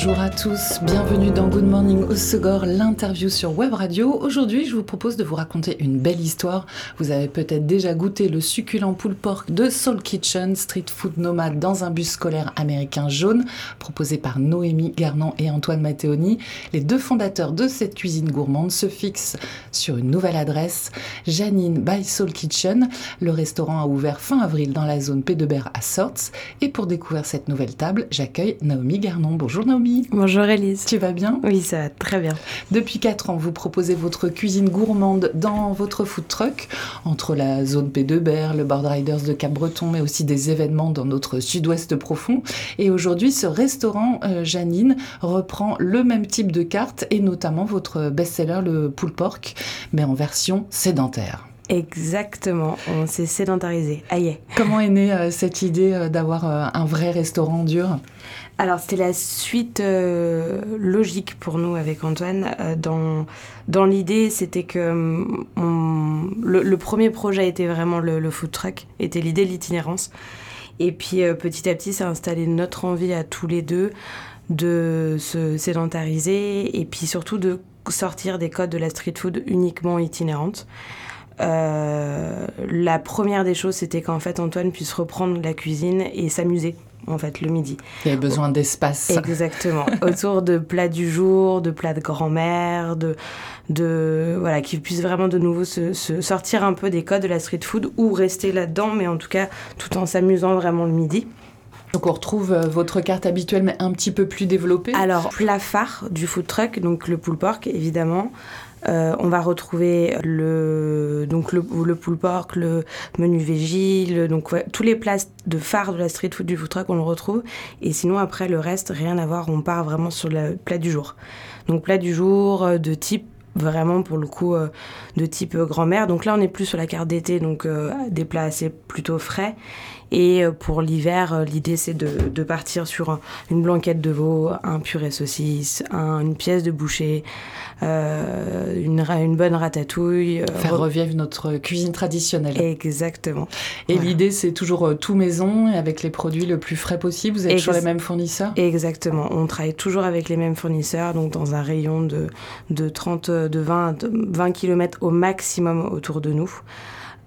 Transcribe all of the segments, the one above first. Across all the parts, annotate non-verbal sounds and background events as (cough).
Bonjour à tous, bienvenue dans Good Morning au Segor, l'interview sur Web Radio. Aujourd'hui, je vous propose de vous raconter une belle histoire. Vous avez peut-être déjà goûté le succulent poule pork de Soul Kitchen, street food nomade dans un bus scolaire américain jaune, proposé par Noémie Garnon et Antoine Matteoni. Les deux fondateurs de cette cuisine gourmande se fixent sur une nouvelle adresse, Janine by Soul Kitchen. Le restaurant a ouvert fin avril dans la zone P de à Sorts. Et pour découvrir cette nouvelle table, j'accueille Naomi Garnon. Bonjour Naomi. Bonjour Elise. Tu vas bien? Oui, ça va très bien. Depuis 4 ans, vous proposez votre cuisine gourmande dans votre food truck, entre la zone P de Berre, le Board Riders de Cap-Breton, mais aussi des événements dans notre sud-ouest profond. Et aujourd'hui, ce restaurant, euh, Janine, reprend le même type de carte et notamment votre best-seller, le pulled pork, mais en version sédentaire. Exactement, on s'est sédentarisé. Aïe. Comment est née euh, cette idée euh, d'avoir un vrai restaurant dur? Alors c'était la suite euh, logique pour nous avec Antoine. Euh, dans dans l'idée, c'était que mm, le, premier projet était vraiment le, food truck, était l'idée de l'itinérance. Et puis euh, petit à petit, ça a installé notre envie à tous les deux de se sédentariser et puis surtout de sortir des codes de la street food uniquement itinérante. la première des choses, c'était qu'en fait Antoine puisse reprendre la cuisine et s'amuser en fait, le midi. Il y avait besoin d'espace. Exactement. (laughs) Autour de plats du jour, de plats de grand-mère, de, de voilà, qui puissent vraiment de nouveau se, sortir un peu des codes de la street food ou rester là-dedans, mais en tout cas tout en s'amusant vraiment le midi. Donc on retrouve euh, votre carte habituelle mais un petit peu plus développée. Alors plat phare du food truck, donc le pulled pork évidemment, euh, on va retrouver le, donc le, le pulled pork, le menu végile, donc tous les plats de phare de la street food du food truck, on le retrouve. Et sinon, après, le reste, rien à voir, on part vraiment sur le plat du jour. Donc, plat du jour euh, de type vraiment pour le coup euh, de type grand-mère. Donc là, on est plus sur la carte d'été, donc des plats assez plutôt frais. Et euh, pour l'hiver, euh, l'idée c'est de, partir sur une blanquette de veau, un purée saucisse, une pièce de boucher, euh, une, une, bonne ratatouille. Faire revivre notre cuisine traditionnelle. Exactement. Et l'idée c'est toujours tout maison et avec les produits le plus frais possible. Vous avez toujours les mêmes fournisseurs? Exactement. On travaille toujours avec les mêmes fournisseurs, donc dans un rayon de, de 30, de 20, 20 km au maximum autour de nous.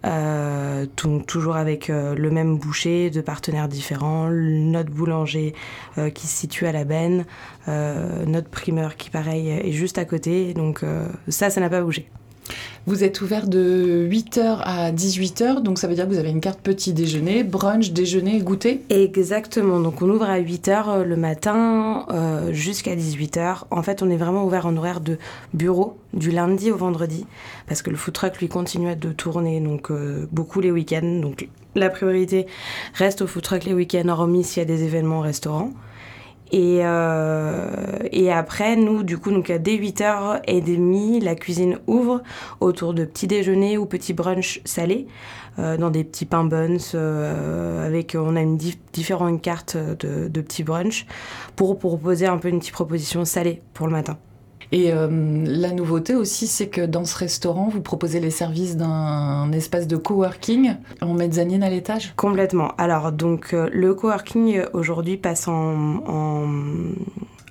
Euh, toujours avec euh, le même boucher, de partenaires différents, notre boulanger euh, qui se situe à la Benne, notre primeur qui pareil est juste à côté. Donc ça, ça n'a pas bougé. Vous êtes ouvert de 8h à 18h, donc ça veut dire que vous avez une carte petit déjeuner, brunch, déjeuner, goûter Exactement, donc on ouvre à 8h euh, le matin euh, jusqu'à 18h. En fait, on est vraiment ouvert en horaire de bureau du lundi au vendredi, parce que le food truck lui continue de tourner donc euh, beaucoup les week-ends. Donc la priorité reste au food truck les week-ends, hormis s'il y a des événements au restaurant. Et, euh, et après, nous, du coup, donc dès 8h30, la cuisine ouvre autour de petits déjeuners ou petits brunchs salés, euh, dans des petits pains buns, euh, avec, on a une différentes cartes de, de petits brunchs pour proposer un peu une petite proposition salée pour le matin. Et euh, la nouveauté aussi, c'est que dans ce restaurant, vous proposez les services d'un espace de coworking en mezzanine à l'étage Complètement. Alors, donc, euh, le coworking aujourd'hui passe en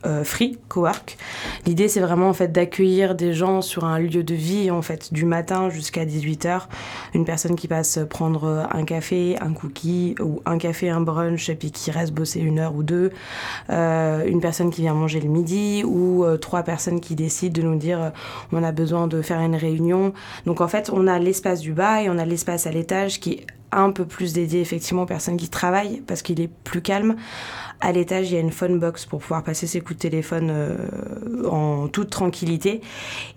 euh, free cowork. L'idée c'est vraiment en fait d'accueillir des gens sur un lieu de vie en fait du matin jusqu'à 18h, une personne qui passe prendre un café, un cookie ou un café, un brunch et puis qui reste bosser une heure ou deux, euh, une personne qui vient manger le midi ou euh, trois personnes qui décident de nous dire on a besoin de faire une réunion. Donc en fait on a l'espace du bas et on a l'espace à l'étage qui est un peu plus dédié effectivement aux personnes qui travaillent parce qu'il est plus calme. À l'étage, il y a une phone box pour pouvoir passer ses coups de téléphone euh, en toute tranquillité.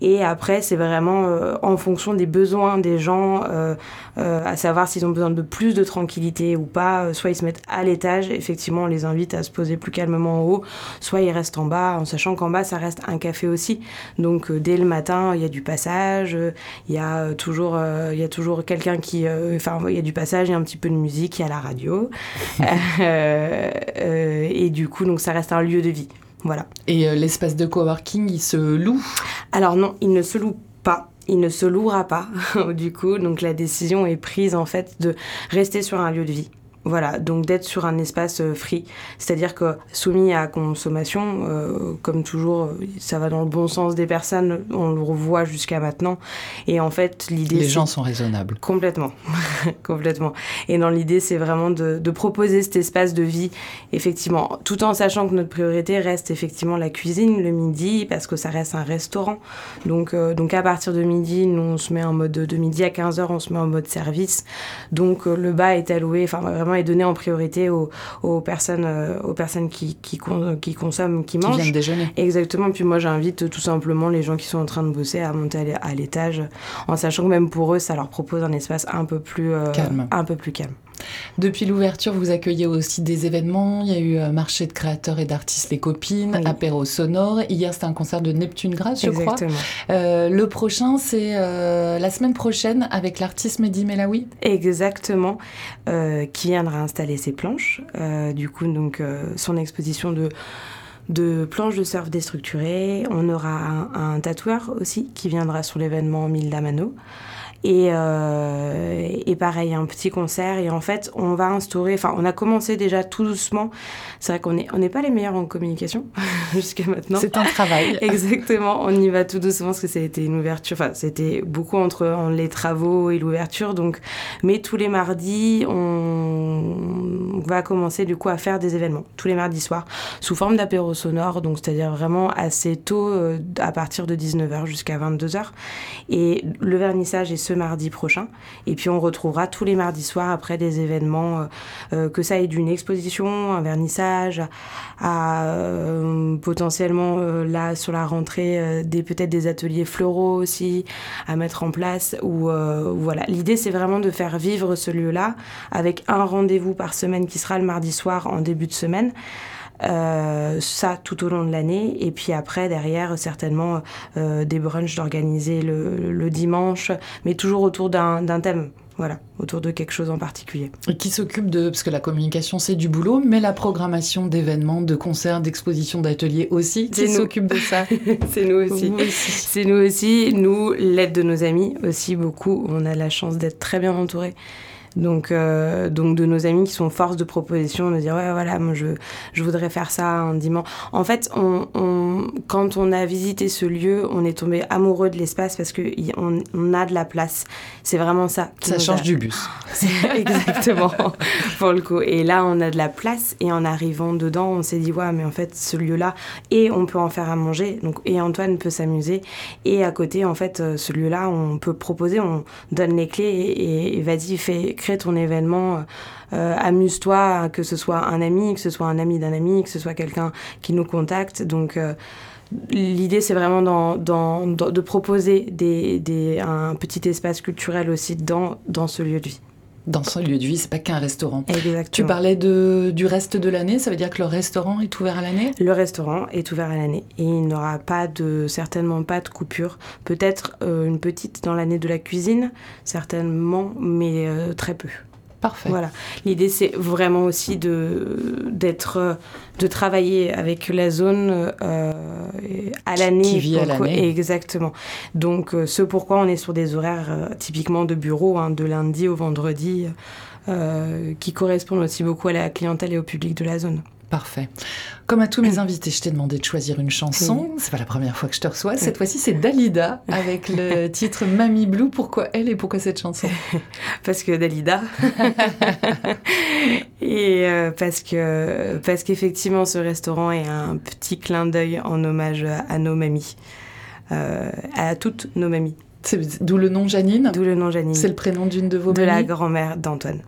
Et après, c'est vraiment euh, en fonction des besoins des gens, euh, à savoir s'ils ont besoin de plus de tranquillité ou pas. Soit ils se mettent à l'étage, effectivement, on les invite à se poser plus calmement en haut, soit ils restent en bas, en sachant qu'en bas, ça reste un café aussi. Donc, dès le matin, il y a du passage, il y a toujours, il y a toujours quelqu'un qui, enfin, il y a du passage il y a un petit peu de musique, il y a la radio. (laughs) Euh, et du coup, donc ça reste un lieu de vie. Voilà. Et euh, l'espace de coworking, il se loue? Alors non, il ne se loue pas. Il ne se louera pas, (laughs) du coup. Donc la décision est prise en fait de rester sur un lieu de vie. Voilà, donc d'être sur un espace euh, free, c'est-à-dire que soumis à consommation, euh, comme toujours, euh, ça va dans le bon sens des personnes, on le revoit jusqu'à maintenant. Et en fait, l'idée. Les gens sont raisonnables. Complètement, (laughs) complètement. Et dans l'idée, c'est vraiment de, de, proposer cet espace de vie, effectivement, tout en sachant que notre priorité reste effectivement la cuisine le midi, parce que ça reste un restaurant. Donc, euh, donc à partir de midi, nous, on se met en mode de midi à 15h, on se met en mode service. Donc le bas est alloué, enfin vraiment est donné en priorité aux, aux personnes, euh, aux personnes qui, qui, con, qui, consomment, qui mangent. Qui viennent déjeuner. Exactement. Puis moi, j'invite tout simplement les gens qui sont en train de bosser à monter à l'étage, en sachant que même pour eux, ça leur propose un espace un peu plus euh, calme. Un peu plus calme. Depuis l'ouverture, vous accueillez aussi des événements. Il y a eu un marché de créateurs et d'artistes Les Copines, oui. apéro sonore. Hier, c'était un concert de Neptune Grasse, je crois. Euh, le prochain, c'est euh, la semaine prochaine avec l'artiste Mehdi Melawi. Exactement, euh, qui viendra installer ses planches. Euh, du coup, donc, euh, son exposition de de planches de surf déstructurées. On aura un, un tatoueur aussi qui viendra sur l'événement Mille Damano. Et, euh, et, pareil, un petit concert. Et en fait, on va instaurer. Enfin, on a commencé déjà tout doucement. C'est vrai qu'on n'est on n'est pas les meilleurs en communication (laughs) jusqu'à maintenant. C'est un travail. (laughs) Exactement. On y va tout doucement parce que ça a été une ouverture. Enfin, c'était beaucoup entre les travaux et l'ouverture. Donc, mais tous les mardis, on va commencer du coup à faire des événements. Tous les mardis soirs, sous forme d'apéro sonore. Donc, c'est-à-dire vraiment assez tôt, euh, à partir de 19h jusqu'à 22h. Et le vernissage est ce mardi prochain. Et puis on retrouvera tous les mardis soirs après des événements, euh, que ça ait d'une exposition, un vernissage, à euh, potentiellement euh, là sur la rentrée des peut-être des ateliers floraux aussi à mettre en place. Ou voilà, l'idée c'est vraiment de faire vivre ce lieu-là avec un rendez-vous par semaine qui sera le mardi soir en début de semaine. Euh, ça tout au long de l'année. Et puis après, derrière, certainement euh, des brunchs d'organiser le, le, dimanche, mais toujours autour d'un thème. Voilà, autour de quelque chose en particulier. Et qui s'occupe de, parce que la communication c'est du boulot, mais la programmation d'événements, de concerts, d'expositions, d'ateliers aussi, qui s'occupe de ça (laughs) C'est nous aussi. aussi. C'est nous aussi, nous, l'aide de nos amis aussi beaucoup. On a la chance d'être très bien entourés. Donc, euh, donc de nos amis qui sont force de proposition, de dire ouais voilà moi je, je voudrais faire ça un dimanche. En fait, on, on, quand on a visité ce lieu, on est tombé amoureux de l'espace parce que on, on, a de la place. C'est vraiment ça. ça change a... du bus. (laughs) Exactement (laughs) pour le coup. Et là on a de la place et en arrivant dedans, on s'est dit ouais mais en fait ce lieu là et on peut en faire à manger. Donc et Antoine peut s'amuser et à côté en fait ce lieu là on peut proposer, on donne les clés et, et vas-y fais crée ton événement, euh, amuse-toi, que ce soit un ami, que ce soit un ami d'un ami, que ce soit quelqu'un qui nous contacte. Donc euh, l'idée c'est vraiment de proposer un petit espace culturel aussi dans, dans ce lieu de vie dans ce lieu de vie, c'est pas qu'un restaurant. Exactement. Tu parlais de, du reste de l'année, ça veut dire que le restaurant est ouvert à l'année? Le restaurant est ouvert à l'année et il n'aura pas de, certainement pas de coupure. Peut-être euh, une petite dans l'année de la cuisine, certainement, mais euh, très peu. Parfait. Voilà. L'idée, c'est vraiment aussi de, d'être, de travailler avec la zone euh, à l'année. Qui vit à l'année. Exactement. Donc, euh, ce pourquoi on est sur des horaires euh, typiquement de bureau, hein, de lundi au vendredi, euh, qui correspondent aussi beaucoup à la clientèle et au public de la zone. Parfait. Comme à tous mes invités, je t'ai demandé de choisir une chanson. C'est pas la première fois que je te reçois. Cette fois-ci, c'est Dalida avec le (laughs) titre Mamie Blue. Pourquoi elle et pourquoi cette chanson? Parce que Dalida. (laughs) et euh, parce que parce qu'effectivement, ce restaurant est un petit clin d'œil en hommage à nos mamies, euh, à toutes nos mamies. D'où le nom Janine D'où le nom Janine. C'est le prénom d'une de vos De mamies la grand-mère d'Antoine.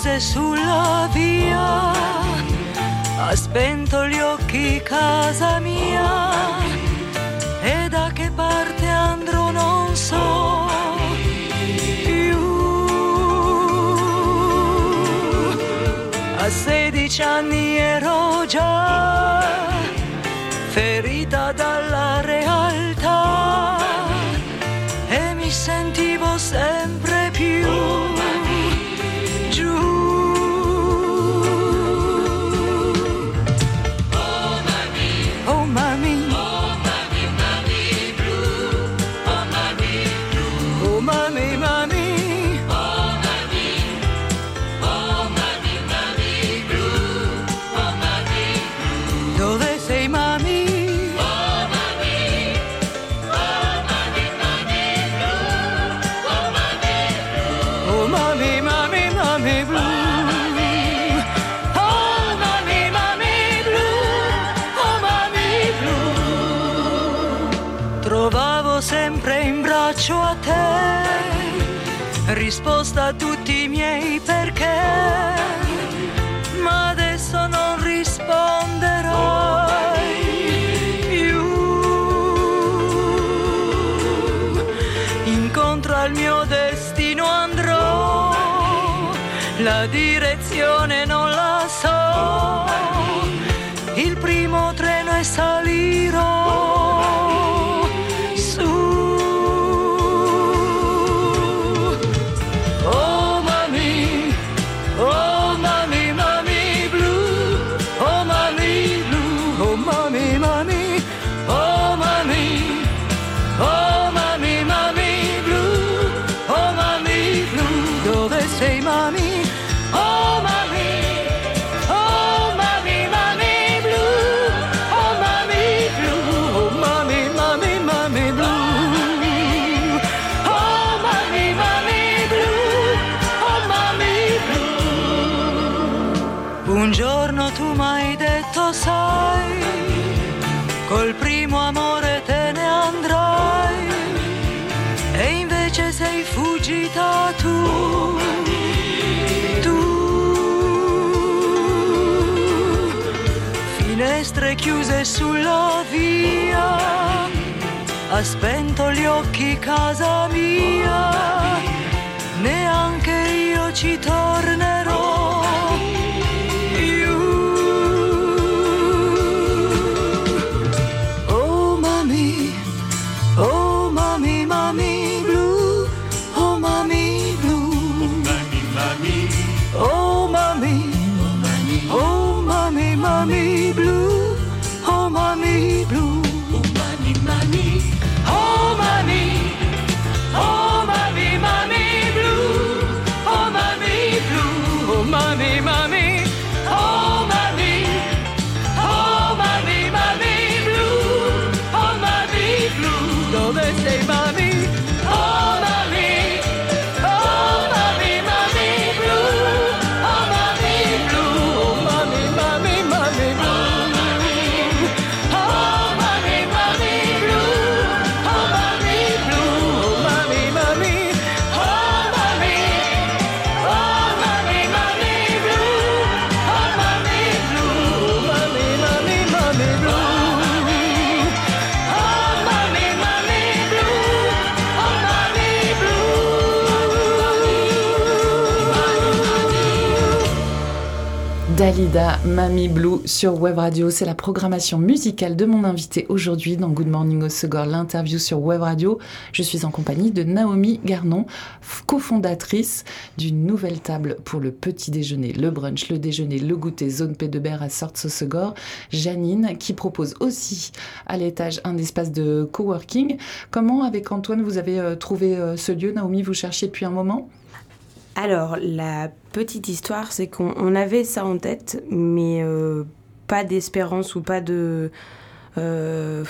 Chiuse sulla via, ha spento gli occhi casa mia. E da che parte andrò non so più. A sedici anni ero già ferita dalla risposta a tutti i miei perché. Ma adesso non risponderai più. Incontro al mio destino andrò, la direzione non la so. Il primo treno e salirò chiuse sulla via, ha spento gli occhi casa mia, neanche io ci tornerò Dalida, Mamie Blue sur Web Radio. C'est la programmation musicale de mon invité aujourd'hui dans Good Morning au Segor, l'interview sur Web Radio. Je suis en compagnie de Naomi Garnon, cofondatrice d'une nouvelle table pour le petit déjeuner, le brunch, le déjeuner, le goûter, zone P de Berre à Sortes au Segor. Janine, qui propose aussi à l'étage un espace de coworking. Comment, avec Antoine, vous avez euh, trouvé euh, ce lieu? Naomi, vous cherchiez depuis un moment? Alors, la petite histoire, c'est qu'on on avait ça en tête, mais euh, pas d'espérance ou pas de. euh,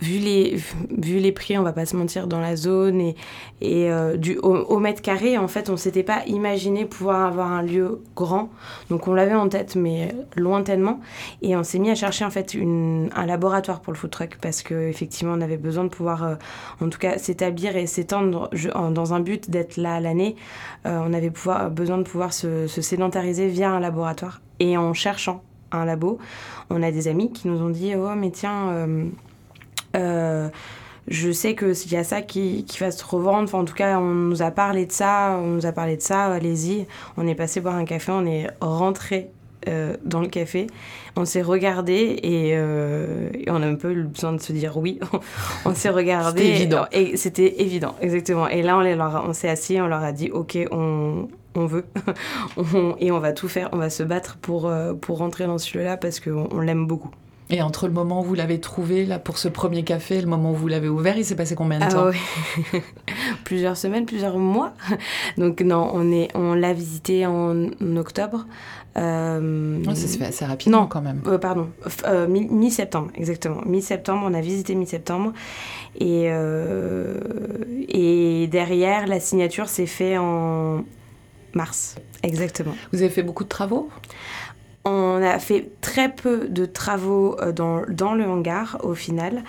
vu les, vu les prix, on va pas se mentir, dans la zone et, et euh, du, au, mètre carré, en fait, on s'était pas imaginé pouvoir avoir un lieu grand. Donc on l'avait en tête, mais lointainement. Et on s'est mis à chercher en fait une, un laboratoire pour le food truck parce qu'effectivement, on avait besoin de pouvoir, euh, en tout cas, s'établir et s'étendre dans un but d'être là l'année. Euh, on avait pouvoir, besoin de pouvoir se, se sédentariser via un laboratoire. Et en cherchant un labo, on a des amis qui nous ont dit Oh, mais tiens, je sais qu'il y a ça qui, qui va se revendre. Enfin, en tout cas, on nous a parlé de ça. On nous a parlé de ça. Allez-y. On est passé boire un café. On est rentré euh, dans le café. On s'est regardé et, euh, et on a un peu eu besoin de se dire oui. (laughs) on s'est regardé. C'était évident. Et c'était évident, exactement. Et là, on, les s'est assis. On leur a dit ok, on, on veut. (laughs) On- et on va tout faire. On va se battre pour, euh, pour rentrer dans ce lieu-là parce qu'on on l'aime beaucoup. Et entre le moment où vous l'avez trouvé là pour ce premier café et le moment où vous l'avez ouvert, il s'est passé combien de temps? Ah ouais. (laughs) plusieurs semaines, plusieurs mois. (laughs) Donc non, on est, on l'a visité en, en octobre. Euh, Ça se fait assez rapidement Non. quand même. euh, pardon, euh, mi- mi-septembre, exactement. Mi-septembre, on a visité mi-septembre. Et, euh, et derrière, la signature s'est faite en mars, exactement. Vous avez fait beaucoup de travaux? On a fait très peu de travaux euh, dans, dans le hangar au final,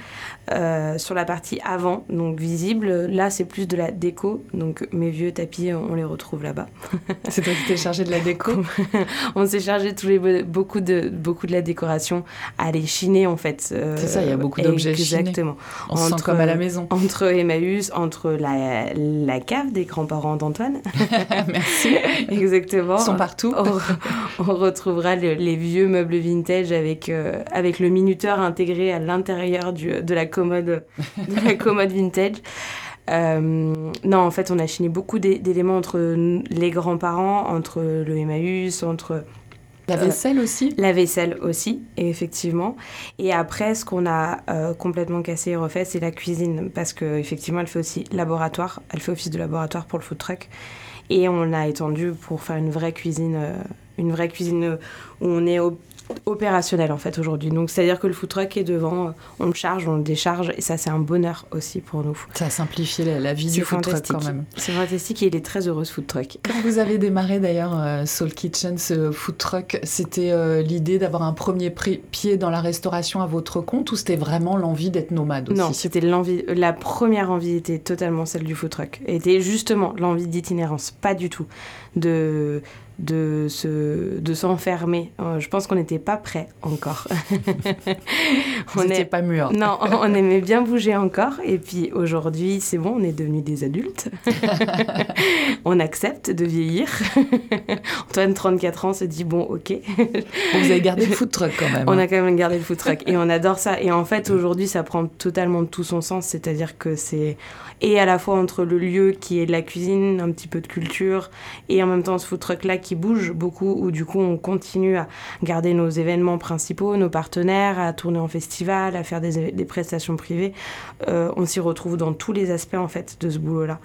euh, sur la partie avant, donc visible. Là, c'est plus de la déco, donc mes vieux tapis, on les retrouve là-bas. (laughs) C'est toi qui t'es chargé de la déco (laughs) On s'est chargé tous les be- beaucoup de beaucoup de la décoration à les chiner en fait. euh, C'est ça, il y a beaucoup d'objets chinés. Exactement. On se sent Entre- comme à la maison. Entre Emmaüs, entre la, la cave des grands-parents d'Antoine, (laughs) Merci. exactement. Ils sont partout. on, on retrouvera le- les vieux meubles vintage avec, euh, avec le minuteur intégré à l'intérieur de, la commode, (laughs) de la commode vintage. Euh, non, en fait, on a chiné beaucoup d'é- d'éléments entre les grands-parents, entre le Emmaüs, entre La vaisselle aussi la vaisselle aussi, effectivement. Et après, ce qu'on a euh, complètement cassé et refait, c'est la cuisine, parce qu'effectivement, elle fait aussi laboratoire, elle fait office de laboratoire pour le food truck. Et on l'a étendu pour faire une vraie cuisine, euh, une vraie cuisine euh, où on est op- opérationnel en fait aujourd'hui. Donc c'est-à-dire que le food truck est devant, on le charge, on le décharge, et ça c'est un bonheur aussi pour nous. Ça a simplifié la, la vie du food truck quand même. C'est fantastique et il est très heureux ce food truck. Quand vous avez démarré d'ailleurs euh, Soul Kitchen, ce food truck, c'était euh, l'idée d'avoir un premier pied dans la restauration à votre compte ou c'était vraiment l'envie d'être nomade aussi? Non, c'était l'envie. La première envie était totalement celle du food truck. Était justement l'envie d'itinérance, pas du tout de de se de s'enfermer. Euh, je pense qu'on n'était pas prêt encore. (laughs) On est pas mûr. non, on aimait bien bouger encore. Et puis aujourd'hui, c'est bon, on est devenus des adultes. (laughs) on accepte de vieillir. (laughs) Antoine, 34 ans, se dit bon, ok. Vous avez gardé le food truck quand même. On hein. a quand même gardé le food truck et on adore ça. Et en fait, aujourd'hui, ça prend totalement tout son sens. C'est-à-dire que c'est et à la fois entre le lieu qui est de la cuisine, un petit peu de culture, et en même temps ce food truck là qui bouge beaucoup, où du coup on continue à garder nos événements principaux, nos partenaires, à tourner en festival, à faire des, prestations privées. Euh, on s'y retrouve dans tous les aspects en fait de ce boulot là.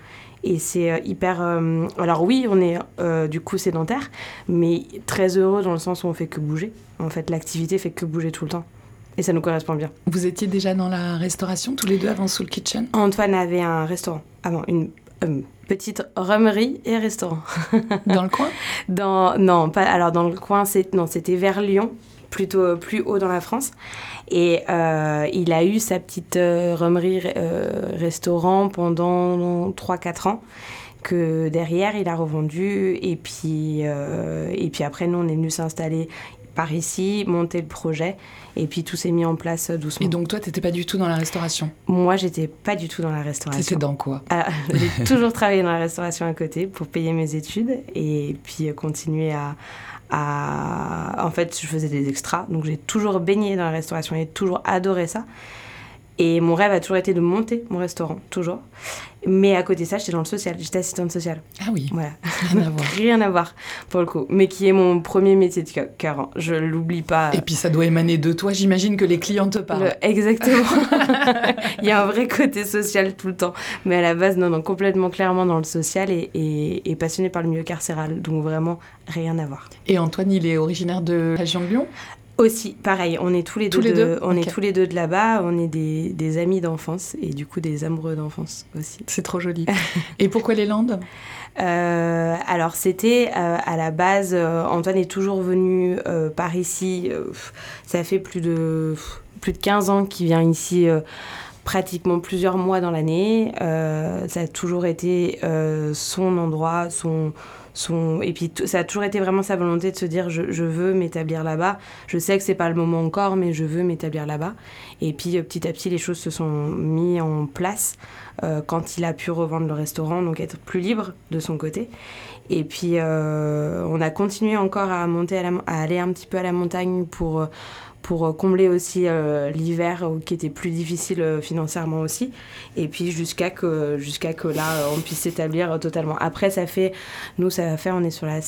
Et c'est euh, hyper. euh, Alors, oui, on est du coup sédentaire, mais très heureux dans le sens où on fait que bouger. En fait, l'activité fait que bouger tout le temps. Et ça nous correspond bien. Vous étiez déjà dans la restauration tous les deux avant Soul Kitchen? Antoine avait un restaurant avant, une euh, petite rhumerie et restaurant. (laughs) dans le coin? Dans, non, pas, alors dans le coin, c'était vers Lyon, plutôt euh, plus haut dans la France. Et euh, il a eu sa petite euh, rhumerie euh, restaurant pendant 3-4 ans. Que derrière, il a revendu. Et puis, euh, et puis après, nous, on est venu s'installer par ici, monter le projet. Et puis tout s'est mis en place euh, doucement. Et donc toi, t'étais pas du tout dans la restauration? Moi, j'étais pas du tout dans la restauration. C'était dans quoi? Ah, (laughs) j'ai toujours travaillé dans la restauration à côté pour payer mes études et puis euh, continuer à, à- En fait, je faisais des extras, donc j'ai toujours baigné dans la restauration et toujours adoré ça. Et mon rêve a toujours été de monter mon restaurant, toujours. Mais à côté de ça, j'étais dans le social, j'étais assistante sociale. Ah oui, Voilà, rien à voir. (laughs) rien à voir pour le coup. Mais qui est mon premier métier de cœur- hein. je l'oublie pas. Et puis ça doit émaner de toi, j'imagine que les clients te parlent. Le- exactement. (laughs) Il y a un vrai côté social tout le temps. Mais à la base, non, non, complètement clairement dans le social et, et, et passionné par le milieu carcéral. Donc vraiment, rien à voir. Et Antoine, il est originaire de la région de Lyon? Aussi, pareil, on est tous les Tous deux, les de, on est tous les deux de là-bas, on est des, des amis d'enfance et du coup des amoureux d'enfance aussi. C'est trop joli. (laughs) Et pourquoi les Landes? Euh, alors c'était euh, à la base, euh, Antoine est toujours venu par ici, ça fait plus de, plus de 15 ans qu'il vient ici. pratiquement plusieurs mois dans l'année. Euh, ça a toujours été euh, son endroit, son, son... Et puis ça a toujours été vraiment sa volonté de se dire je, veux m'établir là-bas. Je sais que c'est pas le moment encore, mais je veux m'établir là-bas. Et puis euh, petit à petit, les choses se sont mises en place euh, quand il a pu revendre le restaurant, donc être plus libre de son côté. Et puis euh, on a continué encore à monter, à, aller un petit peu à la montagne pour, pour euh, combler aussi euh, l'hiver euh, qui était plus difficile financièrement aussi. Et puis jusqu'à que, jusqu'à que là, on puisse s'établir totalement. Après, ça fait, nous, ça va faire, on est sur la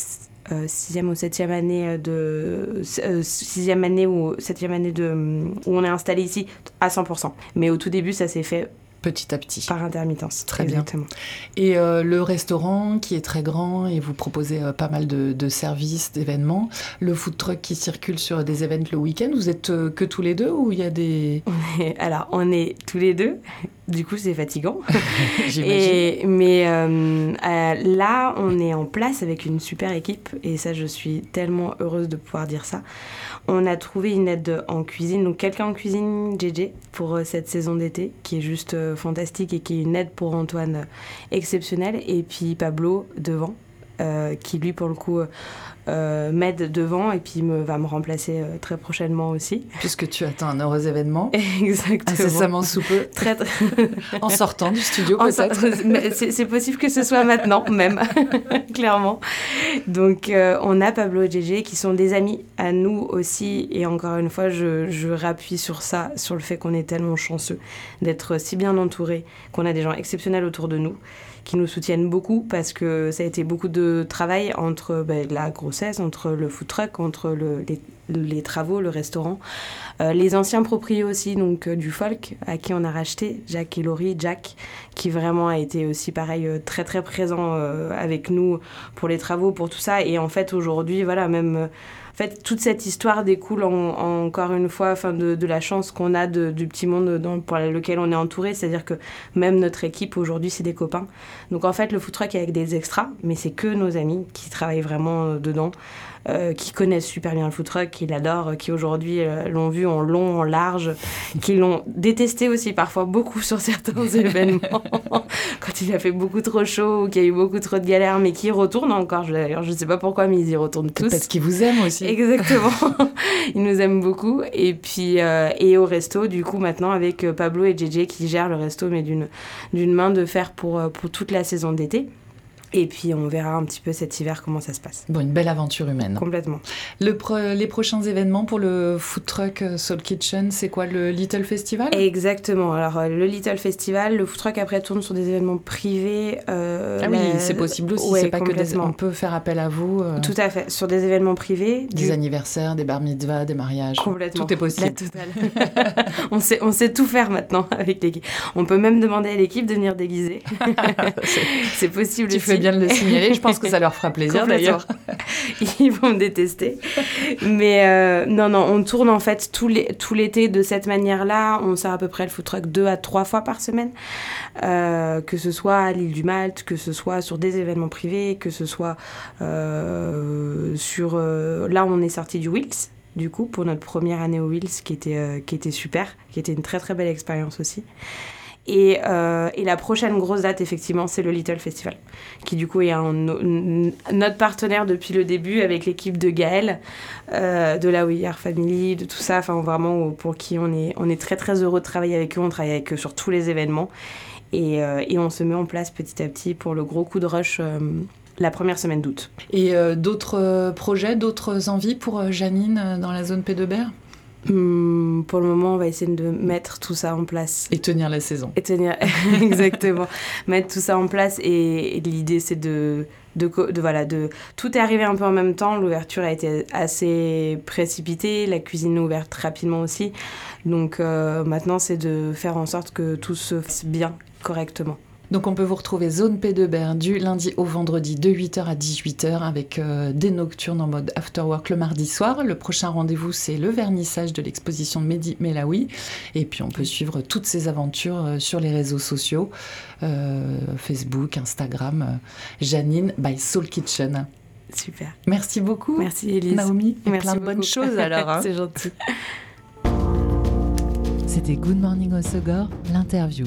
sixième ou septième année de sixième année ou septième année de où on est installé ici à 100%. Mais au tout début, ça s'est fait Petit à petit. par intermittence. Très bien. Et euh, le restaurant qui est très grand et vous proposez euh, pas mal de, de services, d'événements. Le food truck qui circule sur des événements le week-end. Vous êtes euh, que tous les deux ou il y a des... Alors, on est tous les deux. Du coup, c'est fatigant. (laughs) J'imagine. Mais là, on est en place avec une super équipe et ça, je suis tellement heureuse de pouvoir dire ça. On a trouvé une aide en cuisine, donc quelqu'un en cuisine, JJ, pour euh, cette saison d'été, qui est juste euh, fantastique et qui est une aide pour Antoine euh, exceptionnelle. Et puis Pablo devant, qui lui, pour le coup, euh, euh, m'aide devant et puis me, va me remplacer euh, très prochainement aussi. Puisque tu attends un heureux événement. (laughs) Exactement. Incessamment sous peu. Très, très... (laughs) En sortant du studio peut-être. (laughs) C'est possible que ce soit maintenant même, clairement. Donc euh, on a Pablo et JJ qui sont des amis à nous aussi. Et encore une fois, je, je rappuie sur ça, sur le fait qu'on est tellement chanceux d'être si bien entourés, qu'on a des gens exceptionnels autour de nous qui nous soutiennent beaucoup parce que ça a été beaucoup de travail entre ben, la grossesse, entre le food truck, entre le- les, les travaux, le restaurant. Euh, les anciens proprios aussi, donc euh, du folk, à qui on a racheté, Jacques et Laurie, Jack, qui vraiment a été aussi pareil euh, très très présent avec nous pour les travaux, pour tout ça. Et en fait aujourd'hui, voilà, même en fait toute cette histoire découle en- en- encore une fois, de, la chance qu'on a de- du petit monde pour lequel on est entouré, c'est-à-dire que même notre équipe aujourd'hui c'est des copains. Donc en fait le food truck est avec des extras, mais c'est que nos amis qui travaillent vraiment dedans. Euh, qui connaissent super bien le food truck, qui l'adorent, qui aujourd'hui euh, l'ont vu en long, en large, qui l'ont détesté aussi parfois beaucoup sur certains (laughs) événements, quand il a fait beaucoup trop chaud ou qu'il y a eu beaucoup trop de galères, mais qui retournent encore. Je- D'ailleurs, je ne sais pas pourquoi, mais ils y retournent tous. Parce qu'ils vous aiment aussi. Exactement. (laughs) (laughs) Ils nous aiment beaucoup. Et puis, euh, et au resto, du coup, maintenant, avec Pablo et JJ qui gèrent le resto, mais d'une, main de fer pour, pour toute la saison d'été. Et puis, on verra un petit peu cet hiver comment ça se passe. Bon, une belle aventure humaine. Complètement. Le pro- les prochains événements pour le food truck euh, Soul Kitchen, c'est quoi le Little Festival? Exactement. Alors, euh, le Little Festival, le food truck après tourne sur des événements privés. euh, Ah oui, la- c'est possible aussi. Ouais, c'est pas que des... on peut faire appel à vous. euh, Tout à fait. Sur des événements privés. des du- anniversaires, des bar mitzvahs, des mariages. Complètement. Tout est possible. La totale. (laughs) on, sait, on sait tout faire maintenant avec l'équipe. On peut même demander à l'équipe de venir déguiser. (laughs) c'est possible Tu aussi. fais bien de le signaler. Je pense que ça leur fera plaisir d'ailleurs. (laughs) Ils vont me détester. Mais euh, non, non, on tourne en fait tout l'é- tout l'été de cette manière-là. On sort à peu près le food truck deux à trois fois par semaine. Euh, que ce soit à l'île du Malte, que ce soit sur des événements privés, que ce soit euh, sur... là, on est sorti du Wills. Du coup, pour notre première année au Wills, qui était, euh, qui était super, qui était une très très belle expérience aussi. Et, euh, et la prochaine grosse date, effectivement, c'est le Little Festival, qui du coup est notre partenaire depuis le début avec l'équipe de Gaël, euh, de la We Are Family, de tout ça. Enfin, vraiment, pour qui on est, on est très très heureux de travailler avec eux. On travaille avec eux sur tous les événements. Et, euh, on se met en place petit à petit pour le gros coup de rush la première semaine d'août. Et d'autres projets, d'autres envies pour Janine dans la zone P2BR Hum, pour le moment, on va essayer de mettre tout ça en place. Et tenir la saison. Et tenir, (laughs) exactement, mettre tout ça en place. Et, et l'idée, c'est de, de, co- de, voilà, de. Tout est arrivé un peu en même temps. L'ouverture a été assez précipitée. La cuisine est ouverte rapidement aussi. Donc euh, maintenant, c'est de faire en sorte que tout se fasse bien, correctement. Donc on peut vous retrouver Zone P2 du lundi au vendredi de 8h à 18h avec euh, des nocturnes en mode after work le mardi soir. Le prochain rendez-vous c'est le vernissage de l'exposition de Mehdi Melaoui. Et puis on peut suivre toutes ces aventures euh, sur les réseaux sociaux, euh, Facebook, Instagram, euh, Janine by Soul Kitchen. Super. Merci beaucoup. Merci Elise. Naomi, et Merci plein de bonnes choses alors. hein. (laughs) C'est gentil. C'était Good Morning Osogor, l'interview.